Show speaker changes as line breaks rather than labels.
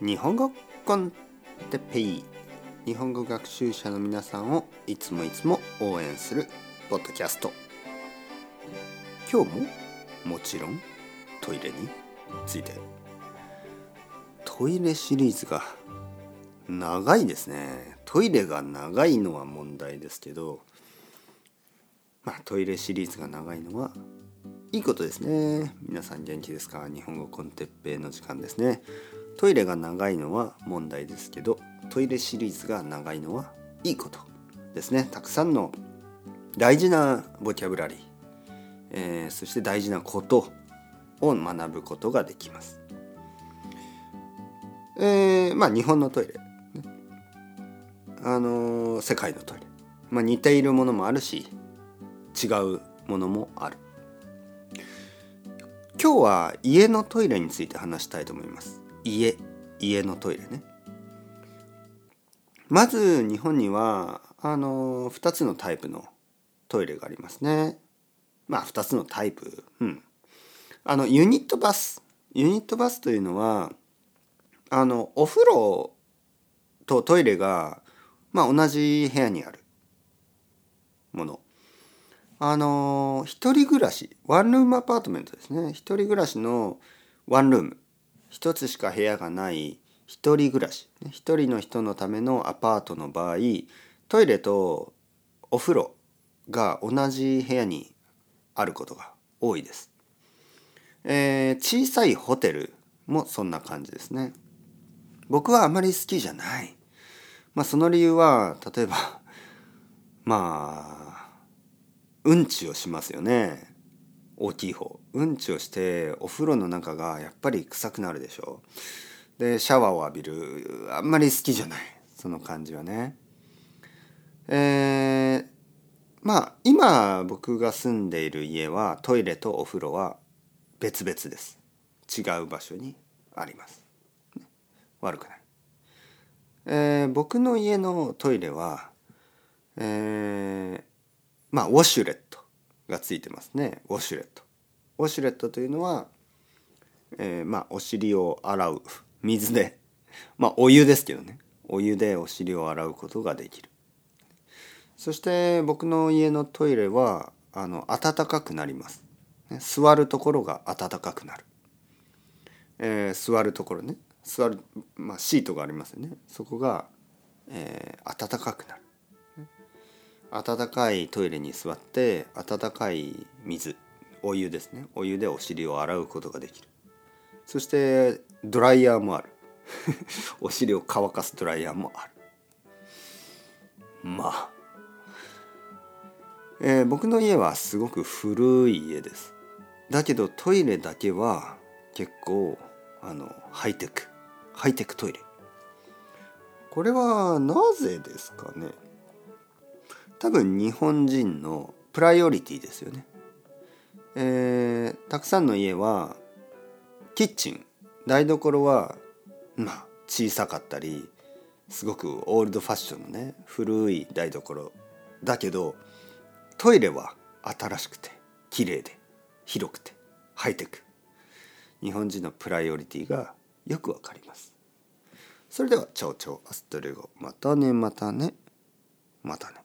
日本語コンテペイ。日本語学習者の皆さんをいつもいつも応援するポッドキャスト。今日ももちろんトイレについて。トイレシリーズが長いですね。トイレが長いのは問題ですけど。まあトイレシリーズが長いのはいいことですね。皆さん元気ですか？日本語コンテッペイの時間ですね。トイレが長いのは問題ですけどトイレシリーズが長いのはいいことですねたくさんの大事なボキャブラリー、えー、そして大事なことを学ぶことができます。えー、まあ日本のトイレ、あのー、世界のトイレ、まあ、似ているものもあるし違うものもある。今日は家のトイレについて話したいと思います家家のトイレね。まず日本にはあの2つのタイプのトイレがありますね。まあ2つのタイプ。うん。あのユニットバス。ユニットバスというのはあのお風呂とトイレが、まあ、同じ部屋にあるもの。あの一人暮らし。ワンルームアパートメントですね。一人暮らしのワンルーム。一つしか部屋がない一人暮らし。一人の人のためのアパートの場合トイレとお風呂が同じ部屋にあることが多いです、えー、小さいホテルもそんな感じですね。僕はあまり好きじゃない。まあその理由は例えばまあうんちをしますよね。大きい方。うんちをしてお風呂の中がやっぱり臭くなるでしょ。でシャワーを浴びる。あんまり好きじゃない。その感じはね。えー、まあ今僕が住んでいる家はトイレとお風呂は別々です。違う場所にあります。悪くない、えー、僕の家のトイレはえー、まあウォシュレット。がついてますね。ウォシュレット。ウォシュレットというのは、えー、まあお尻を洗う水で。まあお湯ですけどね。お湯でお尻を洗うことができる。そして僕の家のトイレはあの暖かくなります、ね、座るところが暖かくなる、えー、座るところね。座る、まあ、シートがありますよね。そこが、えー、暖かくなる。温かいトイレに座って温かい水お湯ですね。お湯でお尻を洗うことができる。そしてドライヤーもある。お尻を乾かすドライヤーもある。まあ、えー、僕の家はすごく古い家です。だけどトイレだけは結構あのハイテク。ハイテクトイレ。これはなぜですかね。多分日本人のプライオリティですよね。えー、たくさんの家はキッチン。台所はまあ小さかったりすごくオールドファッションのね古い台所だけどトイレは新しくて綺麗で広くてハイテク。日本人のプライオリティがよくわかります。それではチャオチャオアストレゴまたねまたねまたね。